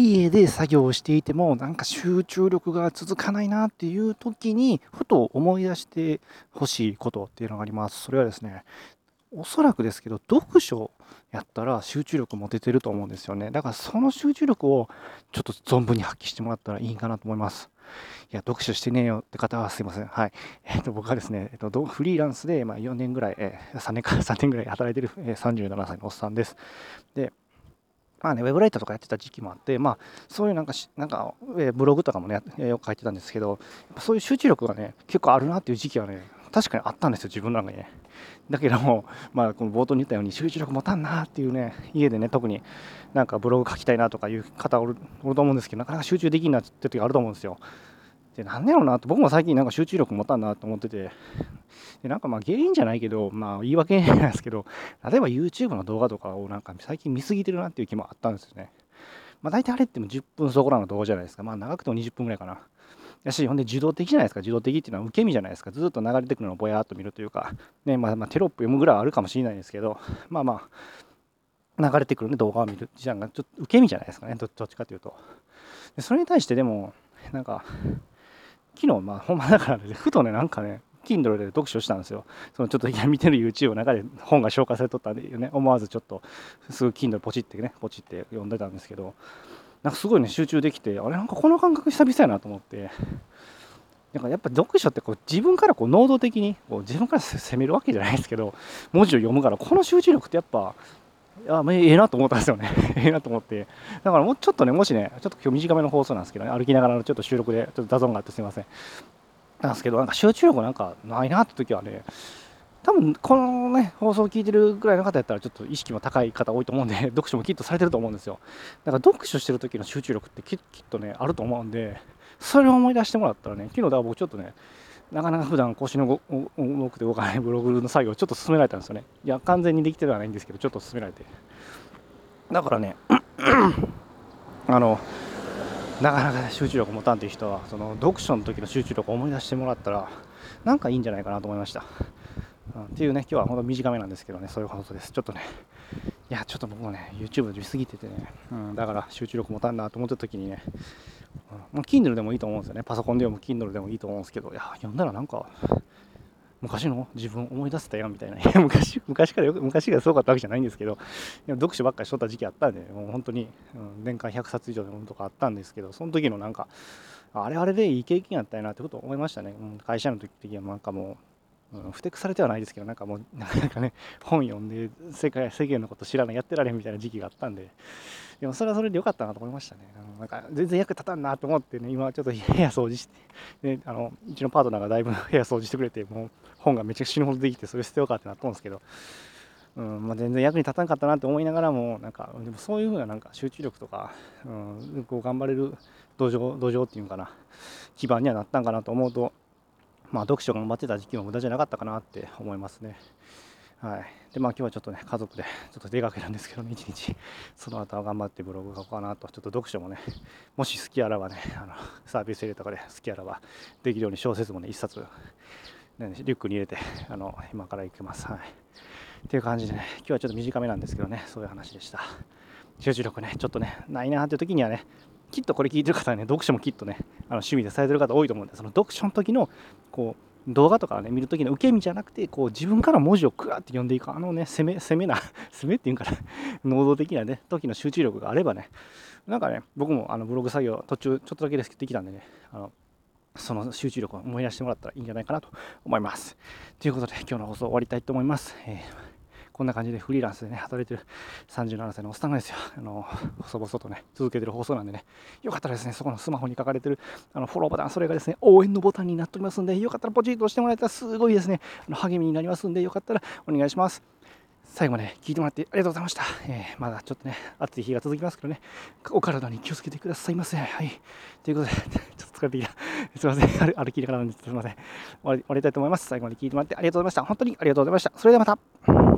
家で作業をしていてもなんか集中力が続かないなっていう時にふと思い出してほしいことっていうのがあります。それはですねおそらくですけど読書やったら集中力も出てると思うんですよね。だからその集中力をちょっと存分に発揮してもらったらいいかなと思います。いや読書してねえよって方はすいません。はい。えっ、と僕はですね、えーと、フリーランスで、まあ、4年ぐらい、えー、3年から3年ぐらい働いてる、え、37歳のおっさんです。でまあね、ウェブライターとかやってた時期もあって、まあ、そういうなんかなんか、えブログとかもね、よく書いてたんですけど、そういう集中力がね、結構あるなっていう時期はね、確かにあったんですよ、自分の中にね。だけども、まあ、この冒頭に言ったように集中力持たんなっていうね、家でね、特になんかブログ書きたいなとかいう方おるおると思うんですけど、なかなか集中できんなって時があると思うんですよ。で、なんでやろうなと、僕も最近なんか集中力持たんなと思ってて、でなんかまあ原因じゃないけど、まあ言い訳なんですけど、例えば YouTube の動画とかをなんか最近見すぎてるなっていう気もあったんですよね。まあ大体あれっても10分そこらの動画じゃないですか。まあ長くても20分ぐらいかな。やし、ほんで受動的じゃないですか。受動的っていうのは受け身じゃないですか。ずっと流れてくるのをぼやっと見るというか、ね、まあ、まあ、テロップ読むぐらいあるかもしれないですけど、まあまあ、流れてくる、ね、動画を見る時間がちょっと受け身じゃないですかね。どっちかというと。でそれに対してでも、なんか、昨日、まあ、ほんまだから、ね、ふとね、なんかね、Kindle で読書したんですよ。そのちょっと見てる YouTube の中で本が紹介されとったんでね、思わずちょっとすぐ Kindle ポチってね、ポチって読んでたんですけど、なんかすごいね、集中できて、あれなんかこの感覚久々やなと思って、なんかやっぱ読書ってこう自分からこう能動的にこう自分から攻めるわけじゃないですけど、文字を読むから、この集中力ってやっぱ、あええなと思ったんですよね。ええなと思って。だからもうちょっとね、もしね、ちょっと今日短めの放送なんですけどね、歩きながらのちょっと収録で、ちょっとダゾンがあってすみません。なんですけど、なんか集中力なんかないなって時はね、多分このね、放送を聞いてるぐらいの方やったら、ちょっと意識も高い方多いと思うんで、読書もきっとされてると思うんですよ。だから読書してる時の集中力ってきっとね、あると思うんで、それを思い出してもらったらね、昨日だから僕ちょっとね、なかなか普段腰の重くて動かないブログの作業をちょっと進められたんですよね。いや、完全にできてはないんですけど、ちょっと進められて。だからね、あの、なかなか集中力持たんっていう人は、その読書の時の集中力を思い出してもらったら、なんかいいんじゃないかなと思いました。うん、っていうね、今日は本当短めなんですけどね、そういうことです。ちょっとね、いや、ちょっと僕もね、YouTube で見すぎててね、うん、だから集中力持たんなと思った時にね、うん、Kindle でもいいと思うんですよね。パソコンで読む Kindle でもいいと思うんですけど、いや、読んだらなんか、昔の自分思い出せたよみたいな。昔、昔からよく、昔がすごかったわけじゃないんですけど、読書ばっかりしとった時期あったんで、もう本当に、うん、年間100冊以上のものとかあったんですけど、その時のなんか、あれあれでいい経験やったよなってことを思いましたね。うん、会社の時的にはなんかもう、うん、ふてくされてはないですけど、なんかもう、なかなかね、本読んで世界、世間のこと知らない、やってられんみたいな時期があったんで、でもそれはそれでよかったなと思いましたね。なんか全然役立たんなと思ってね、今ちょっと部屋掃除して、であのうちのパートナーがだいぶ部屋掃除してくれて、もう本がめちゃくちゃ死ぬほどできて、それ捨てようかってなったんですけど、うんまあ、全然役に立たなかったなって思いながらも、なんかでもそういうふうななんか集中力とか、うん、こう頑張れる土壌土壌っていうかな、基盤にはなったんかなと思うと、まあ、読書が頑張ってた時期も無駄じゃなかったかなって思いますね。はい。で、まあ今日はちょっとね、家族で ちょっと出かけるんですけどね、一日、その後は頑張ってブログ書こうかなと、ちょっと読書もね、もし好きあらばね、あのサービスエリアとかで好きあらばできるように小説もね、一冊、ね、リュックに入れて、あの今から行きます。はい。っていう感じでね、今日はちょっと短めなんですけどね、そういう話でした。集中力ね、ちょっとね、ないなっていう時にはね、きっとこれ聞いてる方はね、読書もきっとね、あの趣味でされてる方多いと思うんで、その読書の時の、こう、動画とかね、見るときの受け身じゃなくて、こう自分から文字をクワって読んでいく、あのね、攻め、攻めな、攻めっていうんかな、能動的なね、時の集中力があればね、なんかね、僕もあのブログ作業途中ちょっとだけですけどできたんでね、あのその集中力を思い出してもらったらいいんじゃないかなと思います。ということで、今日の放送終わりたいと思います。えーこんな感じでフリーランスでね、働いてる37歳のおっさんがですよ、あの、細々とね、続けてる放送なんでね、よかったらですね、そこのスマホに書かれてるあのフォローボタン、それがですね、応援のボタンになっておりますんで、よかったらポチッと押してもらえたらすごいですね、あの励みになりますんで、よかったらお願いします。最後まで聞いてもらってありがとうございました。えー、まだちょっとね、暑い日が続きますけどね、お体に気をつけてくださいませ。はい。ということで、ちょっと疲れてきた。すいません。歩きながらなんです。すいません。終わりたいと思います。最後まで聞いてもらってありがとうございました。本当にありがとうございました。それではまた。